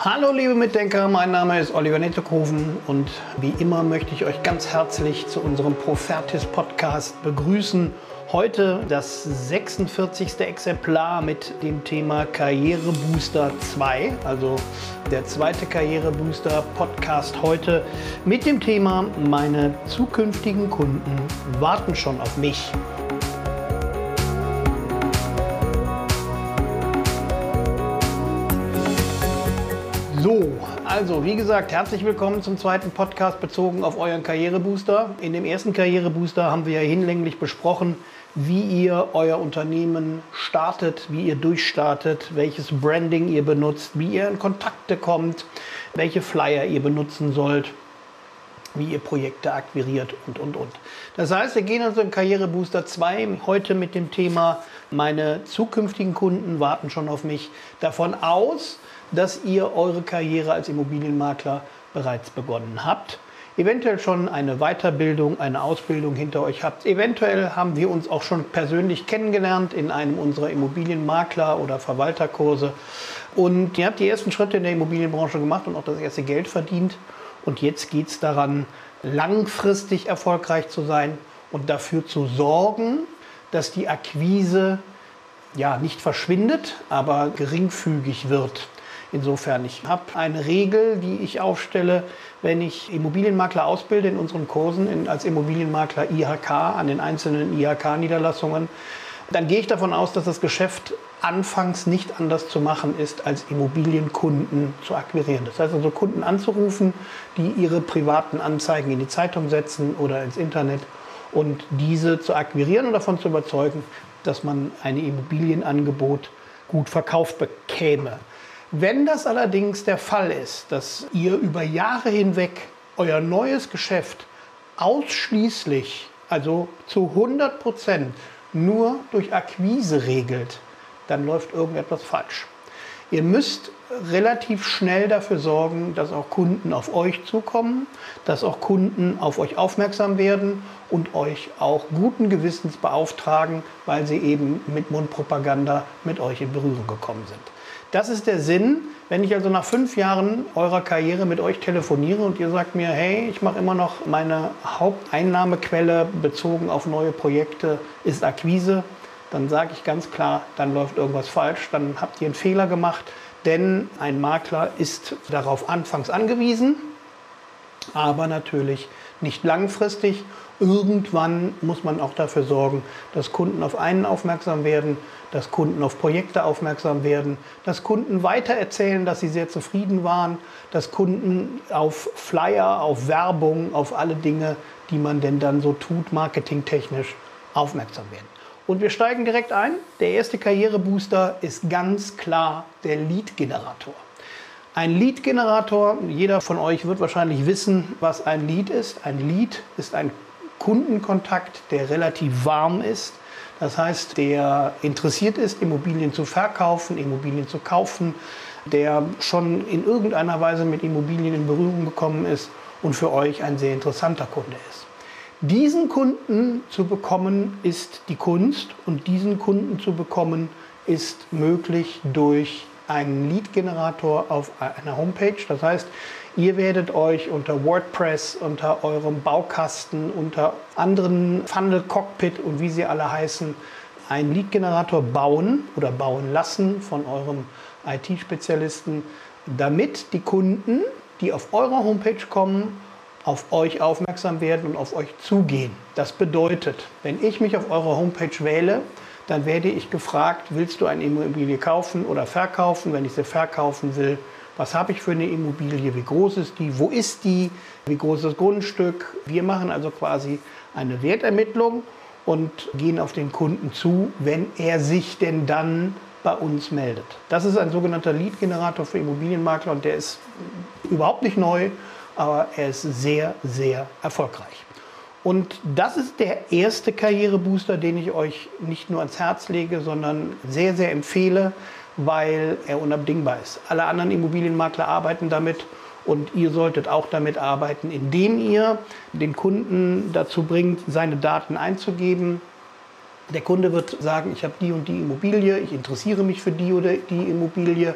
Hallo liebe Mitdenker, mein Name ist Oliver Nettekoven und wie immer möchte ich euch ganz herzlich zu unserem Profertis Podcast begrüßen. Heute das 46. Exemplar mit dem Thema Karrierebooster 2, also der zweite Karrierebooster Podcast heute mit dem Thema Meine zukünftigen Kunden warten schon auf mich. So, also wie gesagt, herzlich willkommen zum zweiten Podcast bezogen auf euren Karrierebooster. In dem ersten Karrierebooster haben wir ja hinlänglich besprochen, wie ihr euer Unternehmen startet, wie ihr durchstartet, welches Branding ihr benutzt, wie ihr in Kontakte kommt, welche Flyer ihr benutzen sollt, wie ihr Projekte akquiriert und, und, und. Das heißt, wir gehen also im Karrierebooster 2 heute mit dem Thema, meine zukünftigen Kunden warten schon auf mich, davon aus, dass ihr eure Karriere als Immobilienmakler bereits begonnen habt. Eventuell schon eine Weiterbildung, eine Ausbildung hinter euch habt. Eventuell haben wir uns auch schon persönlich kennengelernt in einem unserer Immobilienmakler- oder Verwalterkurse. Und ihr habt die ersten Schritte in der Immobilienbranche gemacht und auch das erste Geld verdient. Und jetzt geht es daran, langfristig erfolgreich zu sein und dafür zu sorgen, dass die Akquise ja nicht verschwindet, aber geringfügig wird. Insofern, ich habe eine Regel, die ich aufstelle, wenn ich Immobilienmakler ausbilde in unseren Kursen in, als Immobilienmakler IHK an den einzelnen IHK-Niederlassungen, dann gehe ich davon aus, dass das Geschäft anfangs nicht anders zu machen ist, als Immobilienkunden zu akquirieren. Das heißt also Kunden anzurufen, die ihre privaten Anzeigen in die Zeitung setzen oder ins Internet und diese zu akquirieren und davon zu überzeugen, dass man ein Immobilienangebot gut verkauft bekäme. Wenn das allerdings der Fall ist, dass ihr über Jahre hinweg euer neues Geschäft ausschließlich, also zu 100 Prozent nur durch Akquise regelt, dann läuft irgendetwas falsch. Ihr müsst relativ schnell dafür sorgen, dass auch Kunden auf euch zukommen, dass auch Kunden auf euch aufmerksam werden und euch auch guten Gewissens beauftragen, weil sie eben mit Mundpropaganda mit euch in Berührung gekommen sind. Das ist der Sinn, wenn ich also nach fünf Jahren eurer Karriere mit euch telefoniere und ihr sagt mir, hey, ich mache immer noch meine Haupteinnahmequelle bezogen auf neue Projekte ist Akquise, dann sage ich ganz klar, dann läuft irgendwas falsch, dann habt ihr einen Fehler gemacht, denn ein Makler ist darauf anfangs angewiesen, aber natürlich nicht langfristig. Irgendwann muss man auch dafür sorgen, dass Kunden auf einen aufmerksam werden, dass Kunden auf Projekte aufmerksam werden, dass Kunden weitererzählen, dass sie sehr zufrieden waren, dass Kunden auf Flyer, auf Werbung, auf alle Dinge, die man denn dann so tut, marketingtechnisch aufmerksam werden. Und wir steigen direkt ein. Der erste Karrierebooster ist ganz klar der Lead-Generator. Ein Lead-Generator, jeder von euch wird wahrscheinlich wissen, was ein Lead ist. Ein Lead ist ein Kundenkontakt, der relativ warm ist das heißt, der interessiert ist, Immobilien zu verkaufen, Immobilien zu kaufen, der schon in irgendeiner Weise mit Immobilien in Berührung gekommen ist und für euch ein sehr interessanter Kunde ist. Diesen Kunden zu bekommen ist die Kunst und diesen Kunden zu bekommen ist möglich durch einen Lead-Generator auf einer Homepage. Das heißt, Ihr werdet euch unter WordPress, unter eurem Baukasten, unter anderen Funnel Cockpit und wie sie alle heißen, einen Lead-Generator bauen oder bauen lassen von eurem IT-Spezialisten, damit die Kunden, die auf eurer Homepage kommen, auf euch aufmerksam werden und auf euch zugehen. Das bedeutet, wenn ich mich auf eurer Homepage wähle, dann werde ich gefragt, willst du eine Immobilie kaufen oder verkaufen? Wenn ich sie verkaufen will, was habe ich für eine Immobilie, wie groß ist die, wo ist die, wie groß ist das Grundstück. Wir machen also quasi eine Wertermittlung und gehen auf den Kunden zu, wenn er sich denn dann bei uns meldet. Das ist ein sogenannter Lead-Generator für Immobilienmakler und der ist überhaupt nicht neu, aber er ist sehr, sehr erfolgreich. Und das ist der erste Karrierebooster, den ich euch nicht nur ans Herz lege, sondern sehr, sehr empfehle weil er unabdingbar ist. Alle anderen Immobilienmakler arbeiten damit und ihr solltet auch damit arbeiten, indem ihr den Kunden dazu bringt, seine Daten einzugeben. Der Kunde wird sagen, ich habe die und die Immobilie, ich interessiere mich für die oder die Immobilie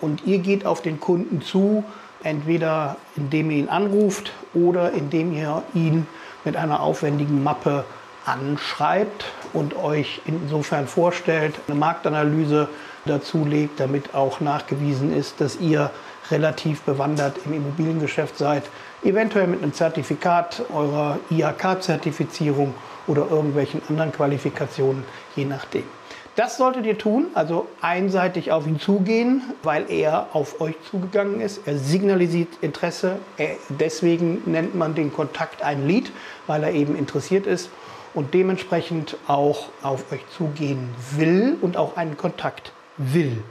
und ihr geht auf den Kunden zu, entweder indem ihr ihn anruft oder indem ihr ihn mit einer aufwendigen Mappe anschreibt und euch insofern vorstellt, eine Marktanalyse dazu legt, damit auch nachgewiesen ist, dass ihr relativ bewandert im Immobiliengeschäft seid, eventuell mit einem Zertifikat eurer IHK-Zertifizierung oder irgendwelchen anderen Qualifikationen, je nachdem. Das solltet ihr tun, also einseitig auf ihn zugehen, weil er auf euch zugegangen ist. Er signalisiert Interesse. Er, deswegen nennt man den Kontakt ein Lead, weil er eben interessiert ist und dementsprechend auch auf euch zugehen will und auch einen Kontakt will.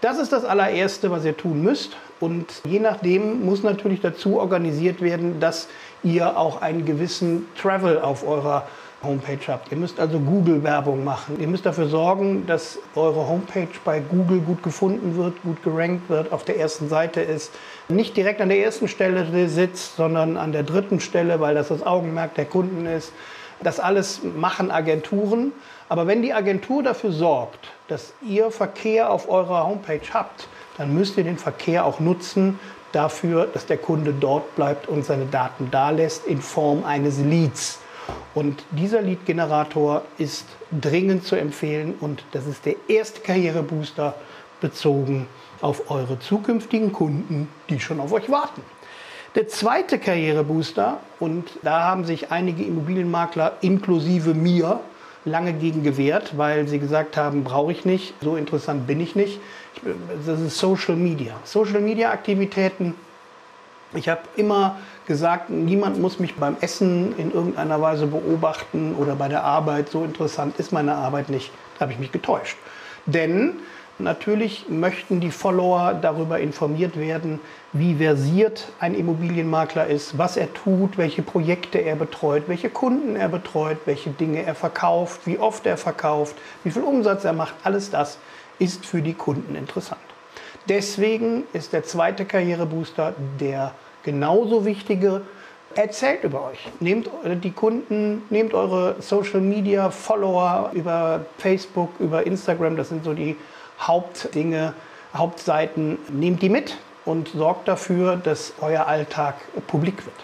Das ist das allererste, was ihr tun müsst. Und je nachdem muss natürlich dazu organisiert werden, dass ihr auch einen gewissen Travel auf eurer Homepage habt. Ihr müsst also Google-Werbung machen. Ihr müsst dafür sorgen, dass eure Homepage bei Google gut gefunden wird, gut gerankt wird, auf der ersten Seite ist. Nicht direkt an der ersten Stelle sitzt, sondern an der dritten Stelle, weil das das Augenmerk der Kunden ist. Das alles machen Agenturen. Aber wenn die Agentur dafür sorgt, dass ihr Verkehr auf eurer Homepage habt, dann müsst ihr den Verkehr auch nutzen dafür, dass der Kunde dort bleibt und seine Daten dalässt in Form eines Leads. Und dieser Lead-Generator ist dringend zu empfehlen und das ist der erste Karrierebooster bezogen auf eure zukünftigen Kunden, die schon auf euch warten. Der zweite Karrierebooster, und da haben sich einige Immobilienmakler inklusive mir lange gegen gewehrt, weil sie gesagt haben, brauche ich nicht, so interessant bin ich nicht. Das ist Social Media. Social Media Aktivitäten. Ich habe immer gesagt, niemand muss mich beim Essen in irgendeiner Weise beobachten oder bei der Arbeit. So interessant ist meine Arbeit nicht. Da habe ich mich getäuscht. Denn natürlich möchten die Follower darüber informiert werden, wie versiert ein Immobilienmakler ist, was er tut, welche Projekte er betreut, welche Kunden er betreut, welche Dinge er verkauft, wie oft er verkauft, wie viel Umsatz er macht. Alles das ist für die Kunden interessant. Deswegen ist der zweite Karrierebooster der genauso wichtige, erzählt über euch. Nehmt die Kunden, nehmt eure Social Media Follower über Facebook, über Instagram, das sind so die Hauptdinge, Hauptseiten, nehmt die mit und sorgt dafür, dass euer Alltag publik wird.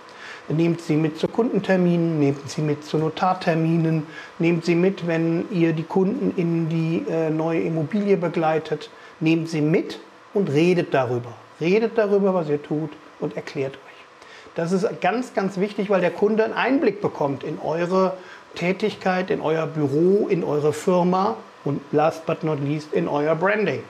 Nehmt sie mit zu Kundenterminen, nehmt sie mit zu Notarterminen, nehmt sie mit, wenn ihr die Kunden in die äh, neue Immobilie begleitet. Nehmt sie mit und redet darüber. Redet darüber, was ihr tut und erklärt euch. Das ist ganz, ganz wichtig, weil der Kunde einen Einblick bekommt in eure Tätigkeit, in euer Büro, in eure Firma und last but not least in euer Branding.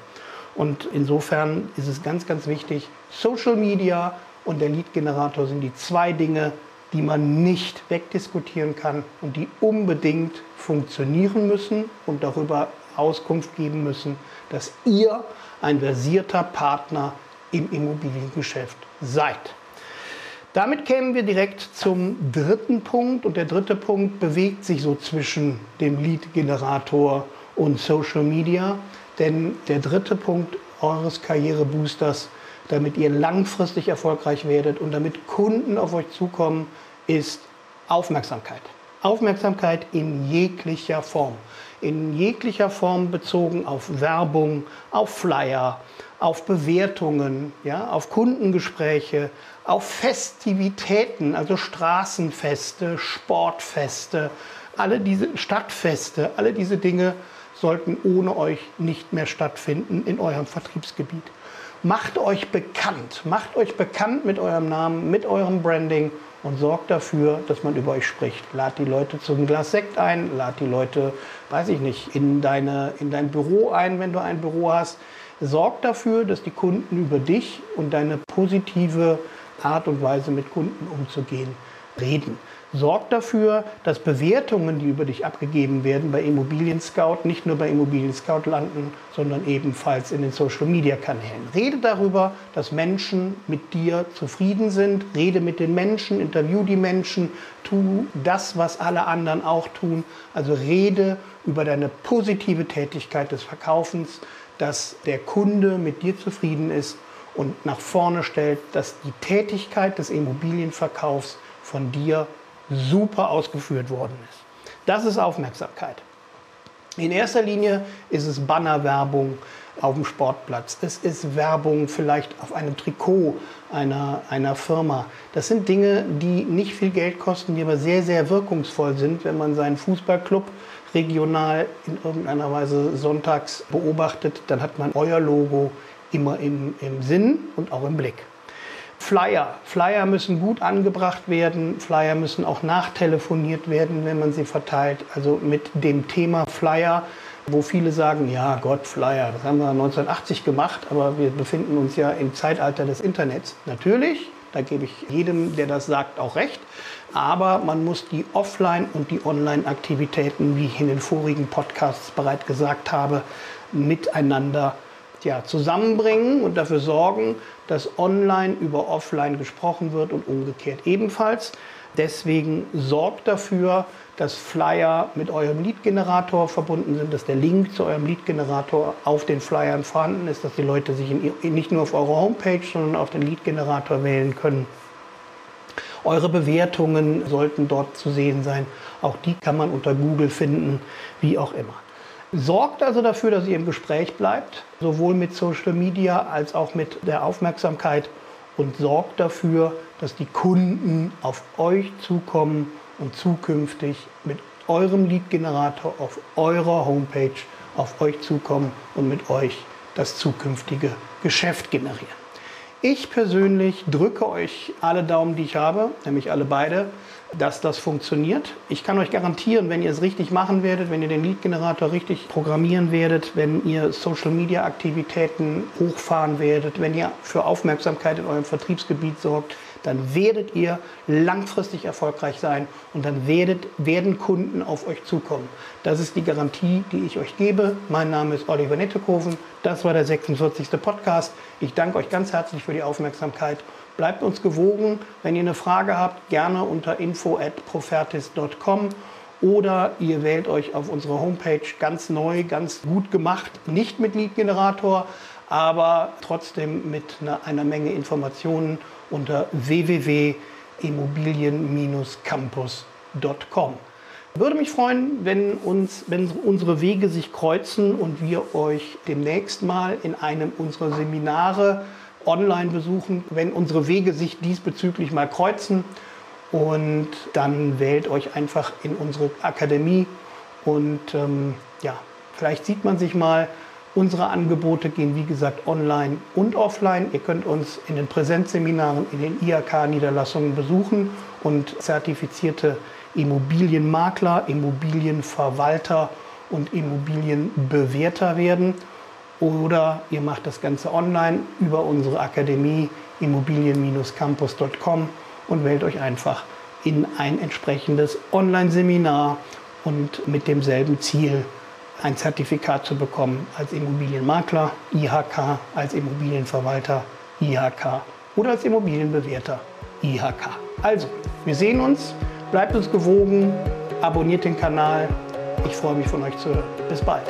Und insofern ist es ganz, ganz wichtig, Social Media und der Lead-Generator sind die zwei Dinge, die man nicht wegdiskutieren kann und die unbedingt funktionieren müssen und darüber Auskunft geben müssen, dass ihr ein versierter Partner im Immobiliengeschäft seid. Damit kämen wir direkt zum dritten Punkt und der dritte Punkt bewegt sich so zwischen dem Lead-Generator und Social Media, denn der dritte Punkt eures Karriereboosters, damit ihr langfristig erfolgreich werdet und damit Kunden auf euch zukommen, ist Aufmerksamkeit. Aufmerksamkeit in jeglicher Form. In jeglicher Form bezogen auf Werbung, auf Flyer, auf Bewertungen, ja, auf Kundengespräche, auf Festivitäten, also Straßenfeste, Sportfeste, alle diese Stadtfeste, alle diese Dinge sollten ohne euch nicht mehr stattfinden in eurem Vertriebsgebiet. Macht euch bekannt, macht euch bekannt mit eurem Namen, mit eurem Branding und sorgt dafür, dass man über euch spricht. Lad die Leute zum Glas Sekt ein, lad die Leute, weiß ich nicht, in, deine, in dein Büro ein, wenn du ein Büro hast sorgt dafür, dass die Kunden über dich und deine positive Art und Weise mit Kunden umzugehen reden. Sorgt dafür, dass Bewertungen, die über dich abgegeben werden bei Immobilien Scout, nicht nur bei Immobilien Scout landen, sondern ebenfalls in den Social Media Kanälen. Rede darüber, dass Menschen mit dir zufrieden sind. Rede mit den Menschen, interview die Menschen, tu das, was alle anderen auch tun. Also rede über deine positive Tätigkeit des Verkaufens dass der Kunde mit dir zufrieden ist und nach vorne stellt, dass die Tätigkeit des Immobilienverkaufs von dir super ausgeführt worden ist. Das ist Aufmerksamkeit. In erster Linie ist es Bannerwerbung, auf dem Sportplatz. Es ist Werbung vielleicht auf einem Trikot einer, einer Firma. Das sind Dinge, die nicht viel Geld kosten, die aber sehr, sehr wirkungsvoll sind, wenn man seinen Fußballclub regional in irgendeiner Weise sonntags beobachtet, dann hat man euer Logo immer im, im Sinn und auch im Blick. Flyer. Flyer müssen gut angebracht werden. Flyer müssen auch nachtelefoniert werden, wenn man sie verteilt. Also mit dem Thema Flyer, wo viele sagen, ja Gott, Flyer, das haben wir 1980 gemacht, aber wir befinden uns ja im Zeitalter des Internets. Natürlich, da gebe ich jedem, der das sagt, auch recht. Aber man muss die Offline- und die Online-Aktivitäten, wie ich in den vorigen Podcasts bereits gesagt habe, miteinander ja, zusammenbringen und dafür sorgen, dass online über offline gesprochen wird und umgekehrt ebenfalls. Deswegen sorgt dafür, dass Flyer mit eurem Lead-Generator verbunden sind, dass der Link zu eurem Lead-Generator auf den Flyern vorhanden ist, dass die Leute sich in, nicht nur auf eurer Homepage, sondern auf den Lead-Generator wählen können. Eure Bewertungen sollten dort zu sehen sein. Auch die kann man unter Google finden, wie auch immer. Sorgt also dafür, dass ihr im Gespräch bleibt, sowohl mit Social Media als auch mit der Aufmerksamkeit und sorgt dafür, dass die Kunden auf euch zukommen und zukünftig mit eurem Lead-Generator auf eurer Homepage auf euch zukommen und mit euch das zukünftige Geschäft generieren. Ich persönlich drücke euch alle Daumen, die ich habe, nämlich alle beide, dass das funktioniert. Ich kann euch garantieren, wenn ihr es richtig machen werdet, wenn ihr den Lead-Generator richtig programmieren werdet, wenn ihr Social-Media-Aktivitäten hochfahren werdet, wenn ihr für Aufmerksamkeit in eurem Vertriebsgebiet sorgt, dann werdet ihr langfristig erfolgreich sein und dann werdet, werden Kunden auf euch zukommen. Das ist die Garantie, die ich euch gebe. Mein Name ist Oliver Nettekoven. Das war der 46. Podcast. Ich danke euch ganz herzlich für die Aufmerksamkeit. Bleibt uns gewogen. Wenn ihr eine Frage habt, gerne unter info@profertis.com oder ihr wählt euch auf unserer Homepage ganz neu, ganz gut gemacht, nicht mit Lead-Generator, aber trotzdem mit einer Menge Informationen unter www.immobilien-campus.com. Würde mich freuen, wenn, uns, wenn unsere Wege sich kreuzen und wir euch demnächst mal in einem unserer Seminare online besuchen, wenn unsere Wege sich diesbezüglich mal kreuzen. Und dann wählt euch einfach in unsere Akademie und ähm, ja, vielleicht sieht man sich mal Unsere Angebote gehen, wie gesagt, online und offline. Ihr könnt uns in den Präsenzseminaren, in den IHK-Niederlassungen besuchen und zertifizierte Immobilienmakler, Immobilienverwalter und Immobilienbewerter werden. Oder ihr macht das Ganze online über unsere Akademie immobilien-campus.com und wählt euch einfach in ein entsprechendes Online-Seminar und mit demselben Ziel ein Zertifikat zu bekommen als Immobilienmakler, IHK, als Immobilienverwalter, IHK oder als Immobilienbewerter, IHK. Also, wir sehen uns, bleibt uns gewogen, abonniert den Kanal. Ich freue mich von euch zu hören. Bis bald.